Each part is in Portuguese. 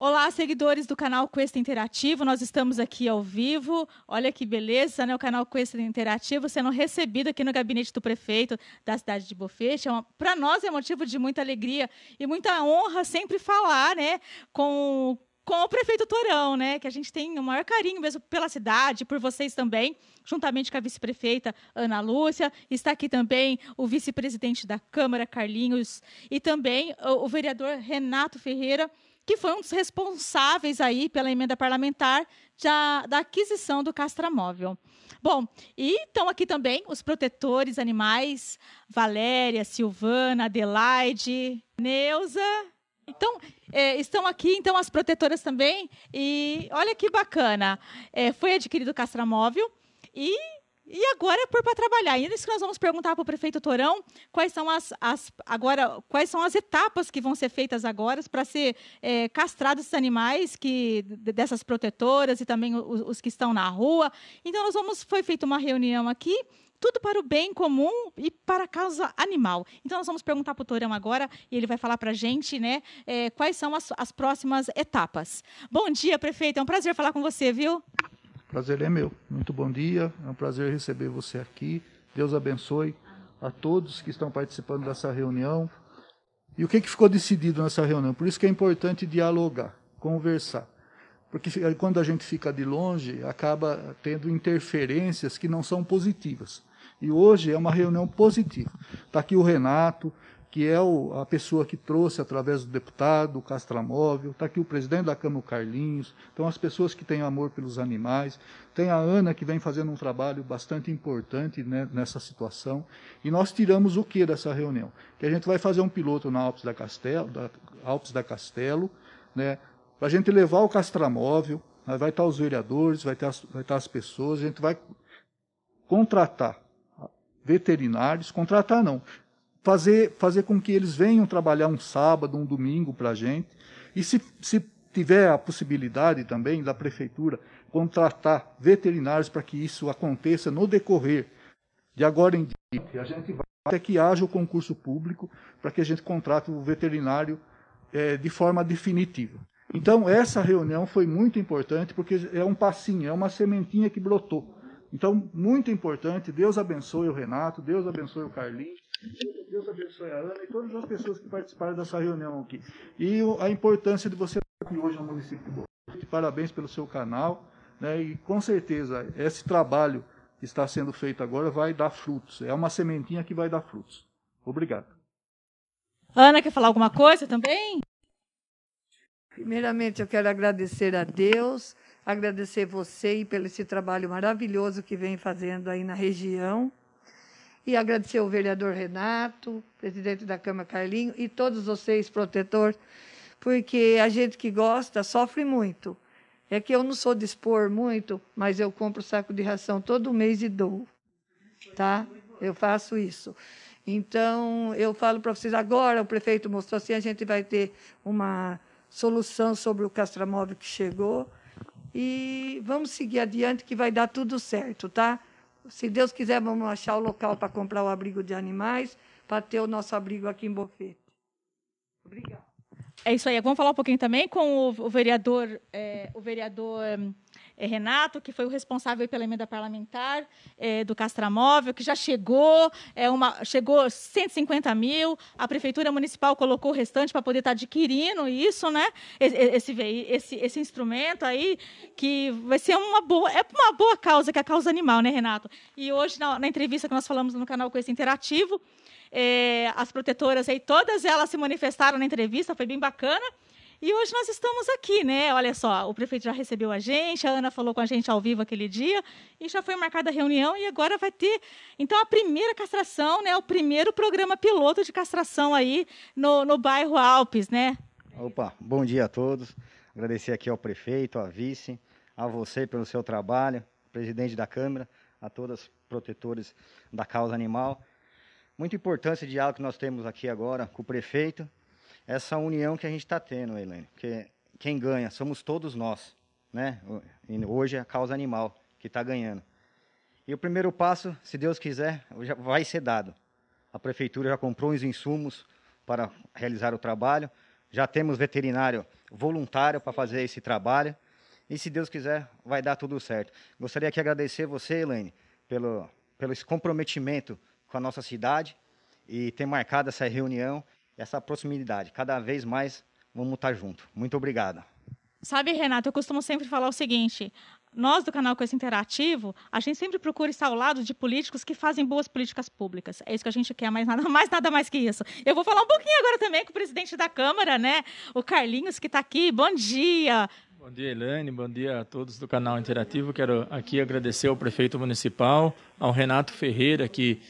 Olá, seguidores do canal Quest Interativo. Nós estamos aqui ao vivo. Olha que beleza, né? O canal Quest Interativo sendo recebido aqui no gabinete do prefeito da cidade de Bofete. É Para nós é motivo de muita alegria e muita honra sempre falar, né, com com o prefeito Torão, né? Que a gente tem o maior carinho mesmo pela cidade, por vocês também, juntamente com a vice-prefeita Ana Lúcia. Está aqui também o vice-presidente da Câmara, Carlinhos, e também o vereador Renato Ferreira que foi um dos responsáveis aí pela emenda parlamentar da, da aquisição do castramóvel. Bom, e estão aqui também os protetores animais, Valéria, Silvana, Adelaide, Neuza. Então, é, estão aqui, então, as protetoras também. E olha que bacana. É, foi adquirido o castramóvel e e agora é por para trabalhar. E isso que nós vamos perguntar para o prefeito Torão quais são as, as, agora quais são as etapas que vão ser feitas agora para ser é, castrados esses animais que dessas protetoras e também os, os, que estão na rua. Então nós vamos foi feita uma reunião aqui. Tudo para o bem comum e para a causa animal. Então, nós vamos perguntar para o Torão agora e ele vai falar para a gente né, é, quais são as, as próximas etapas. Bom dia, prefeito. É um prazer falar com você, viu? Prazer é meu. Muito bom dia. É um prazer receber você aqui. Deus abençoe a todos que estão participando dessa reunião. E o que, que ficou decidido nessa reunião? Por isso que é importante dialogar, conversar. Porque quando a gente fica de longe, acaba tendo interferências que não são positivas. E hoje é uma reunião positiva. Está aqui o Renato, que é o, a pessoa que trouxe através do deputado, o Castramóvel, está aqui o presidente da Câmara, o Carlinhos, então as pessoas que têm amor pelos animais, tem a Ana que vem fazendo um trabalho bastante importante né, nessa situação, e nós tiramos o que dessa reunião? Que a gente vai fazer um piloto na Alpes da Castelo, da, Alpes da Castelo né, para a gente levar o Castramóvel, vai estar os vereadores, vai, as, vai estar as pessoas, a gente vai contratar veterinários, contratar não, fazer, fazer com que eles venham trabalhar um sábado, um domingo para a gente. E se, se tiver a possibilidade também da prefeitura contratar veterinários para que isso aconteça no decorrer de agora em diante, a gente vai até que haja o concurso público para que a gente contrate o veterinário é, de forma definitiva. Então, essa reunião foi muito importante porque é um passinho, é uma sementinha que brotou. Então, muito importante. Deus abençoe o Renato, Deus abençoe o Carlinhos. Deus abençoe a Ana e todas as pessoas que participaram dessa reunião aqui. E a importância de você estar aqui hoje no município de Boa. Parabéns pelo seu canal. Né, e com certeza esse trabalho que está sendo feito agora vai dar frutos. É uma sementinha que vai dar frutos. Obrigado. Ana, quer falar alguma coisa também? Primeiramente, eu quero agradecer a Deus, agradecer você pelo esse trabalho maravilhoso que vem fazendo aí na região. E agradecer ao vereador Renato, presidente da Câmara Carlinho, e todos vocês, protetor, porque a gente que gosta sofre muito. É que eu não sou de expor muito, mas eu compro saco de ração todo mês e dou. Tá? Eu faço isso. Então, eu falo para vocês, agora o prefeito mostrou assim, a gente vai ter uma solução sobre o castramóvel que chegou. E vamos seguir adiante que vai dar tudo certo, tá? Se Deus quiser, vamos achar o local para comprar o abrigo de animais, para ter o nosso abrigo aqui em Bofete. Obrigada. É isso aí. Vamos falar um pouquinho também com o, vereador, é, o vereador é, Renato, que foi o responsável pela emenda parlamentar é, do Castramóvel, que já chegou, é uma, chegou 150 mil, a Prefeitura Municipal colocou o restante para poder estar tá adquirindo isso, né? Esse, esse, esse instrumento aí, que vai ser uma boa, é uma boa causa, que é a causa animal, né, Renato? E hoje, na, na entrevista que nós falamos no canal esse interativo, é, as protetoras aí, todas elas se manifestaram na entrevista, foi bem bacana. E hoje nós estamos aqui, né? Olha só, o prefeito já recebeu a gente, a Ana falou com a gente ao vivo aquele dia, e já foi marcada a reunião, e agora vai ter, então, a primeira castração, né? O primeiro programa piloto de castração aí no, no bairro Alpes, né? Opa, bom dia a todos. Agradecer aqui ao prefeito, à vice, a você pelo seu trabalho, presidente da Câmara, a todas as protetores da causa animal. Muito importante esse diálogo que nós temos aqui agora com o prefeito essa união que a gente está tendo, Helene. Porque quem ganha somos todos nós. Né? Hoje é a causa animal que está ganhando. E o primeiro passo, se Deus quiser, já vai ser dado. A prefeitura já comprou os insumos para realizar o trabalho. Já temos veterinário voluntário para fazer esse trabalho. E se Deus quiser, vai dar tudo certo. Gostaria de agradecer você, Elaine, pelo, pelo esse comprometimento com a nossa cidade e ter marcado essa reunião, essa proximidade. Cada vez mais vamos estar juntos. Muito obrigado. Sabe, Renato, eu costumo sempre falar o seguinte: nós do canal Coisa Interativo, a gente sempre procura estar ao lado de políticos que fazem boas políticas públicas. É isso que a gente quer, mais nada mais, nada mais que isso. Eu vou falar um pouquinho agora também com o presidente da Câmara, né? O Carlinhos, que está aqui. Bom dia. Bom dia, Elaine. Bom dia a todos do canal Interativo. Quero aqui agradecer ao prefeito municipal, ao Renato Ferreira, que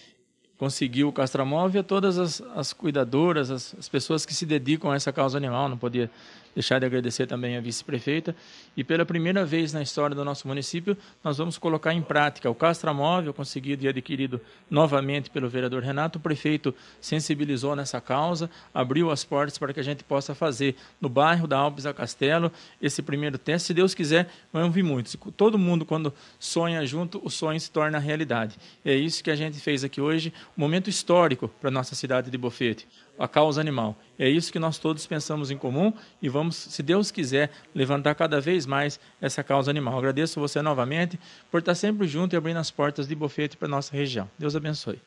conseguiu o castramóvel, e a todas as, as cuidadoras, as, as, pessoas que se dedicam a essa causa animal. Não podia deixar de agradecer também a vice-prefeita. E pela primeira vez na história do nosso município, nós vamos colocar em prática o castramóvel conseguido e adquirido novamente pelo vereador Renato. O prefeito sensibilizou nessa causa, abriu as portas para que a gente possa fazer no bairro da Alpes a Castelo esse primeiro teste. Se Deus quiser, vão vir muitos. Todo mundo, quando sonha junto, o sonho se torna realidade. É isso que a gente fez aqui hoje, um momento histórico para a nossa cidade de Bofete a causa animal. É isso que nós todos pensamos em comum e vamos, se Deus quiser, levantar cada vez mais essa causa animal. Agradeço você novamente por estar sempre junto e abrindo as portas de Bofete para a nossa região. Deus abençoe.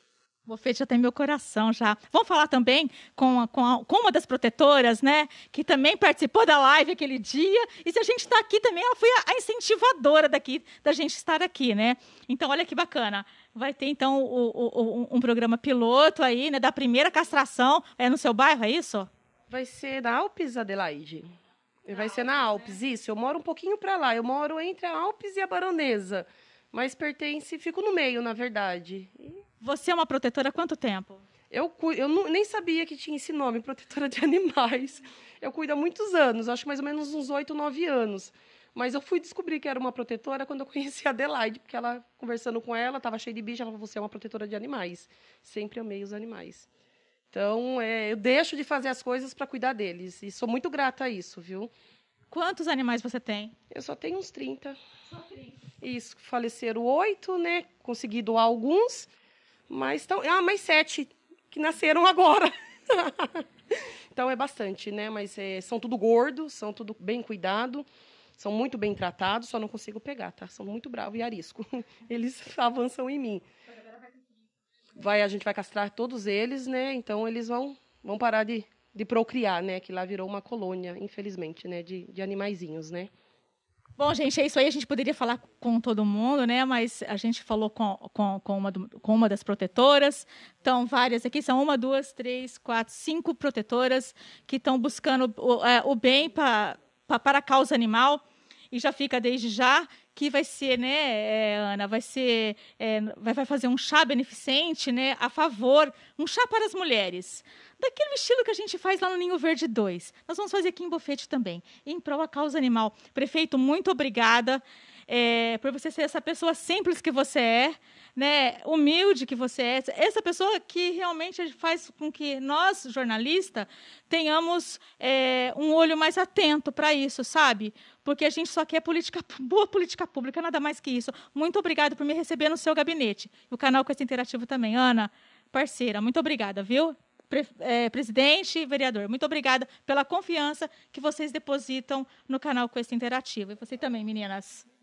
Bofete já tem meu coração já. Vamos falar também com, a, com, a, com, uma das protetoras, né? Que também participou da live aquele dia. E se a gente está aqui também, ela foi a, a, incentivadora daqui, da gente estar aqui, né? Então, olha que bacana. Vai ter, então, o, o, um programa piloto aí, né? Da primeira castração. É no seu bairro, é isso? Vai ser na Alpes, Adelaide. Vai ser na Alpes, isso. Eu moro um pouquinho para lá. Eu moro entre a Alpes e a Baronesa. Mas pertence, fico no meio, na verdade. E você é uma protetora há quanto tempo? Eu, eu não, nem sabia que tinha esse nome, protetora de animais. Eu cuido há muitos anos, acho mais ou menos uns oito, nove anos. Mas eu fui descobrir que era uma protetora quando eu conheci a Adelaide, porque ela, conversando com ela, estava cheia de bicho, ela falou, você é uma protetora de animais. Sempre amei os animais. Então, é, eu deixo de fazer as coisas para cuidar deles. E sou muito grata a isso, viu? Quantos animais você tem? Eu só tenho uns 30. Só 30. Isso, faleceram oito, né? Consegui doar alguns. Mas estão. Ah, mais sete que nasceram agora. então é bastante, né? Mas é, são tudo gordos, são tudo bem cuidado, são muito bem tratados, só não consigo pegar, tá? São muito bravos e arisco. Eles avançam em mim. Vai, a gente vai castrar todos eles, né? Então eles vão, vão parar de, de procriar, né? Que lá virou uma colônia, infelizmente, né? De, de animaizinhos, né? Bom, gente, é isso aí. A gente poderia falar com todo mundo, né? Mas a gente falou com, com, com, uma, com uma das protetoras. Então, várias aqui. São uma, duas, três, quatro, cinco protetoras que estão buscando o, é, o bem pra, pra, para a causa animal. E já fica desde já que vai ser, né, é, Ana, vai ser, é, vai, vai fazer um chá beneficente, né, a favor, um chá para as mulheres daquele estilo que a gente faz lá no Ninho Verde 2. Nós vamos fazer aqui em Bofete também, em prol da causa animal. Prefeito, muito obrigada é, por você ser essa pessoa simples que você é, né, humilde que você é, essa pessoa que realmente faz com que nós, jornalistas, tenhamos é, um olho mais atento para isso, sabe? Porque a gente só quer política, boa política pública, nada mais que isso. Muito obrigada por me receber no seu gabinete. O canal Quest Interativo também. Ana, parceira, muito obrigada, viu? Pre é, presidente e vereador, muito obrigada pela confiança que vocês depositam no canal Quest Interativo. E você também, meninas.